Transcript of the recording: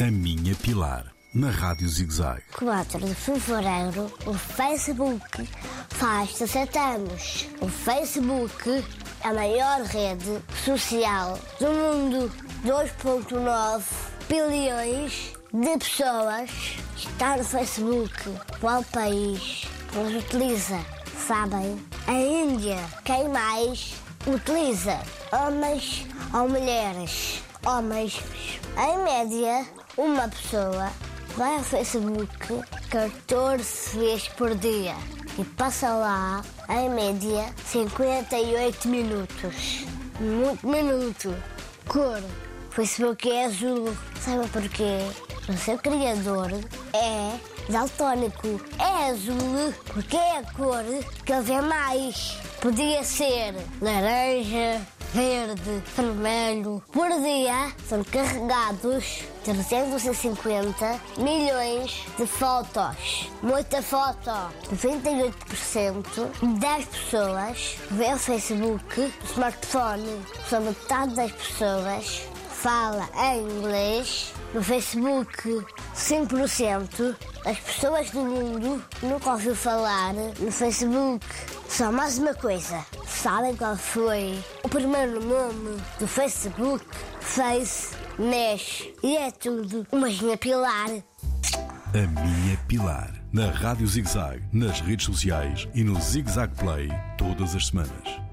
A Minha Pilar, na Rádio ZigZag. 4 de fevereiro, o Facebook faz 17 anos. O Facebook é a maior rede social do mundo. 2,9 bilhões de pessoas está no Facebook. Qual país os utiliza? Sabem? A Índia. Quem mais utiliza? Homens ou mulheres? Homens. Em média, uma pessoa vai ao Facebook 14 vezes por dia e passa lá, em média, 58 minutos. Muito minuto. Cor. Facebook é azul. Sabe porquê? O seu criador é daltónico. É azul porque é a cor que ele vê mais. Podia ser laranja, verde, vermelho. Por dia são carregados 350 milhões de fotos. Muita foto. 98% das pessoas vê o Facebook no smartphone. Só metade das pessoas fala em inglês. No Facebook, 5% das pessoas do mundo nunca ouviu falar no Facebook. Só mais uma coisa. Sabem qual foi o primeiro nome do Facebook? Face Mesh. E é tudo. Uma minha pilar. A Minha Pilar, na Rádio ZigZag, nas redes sociais e no ZigZag Play, todas as semanas.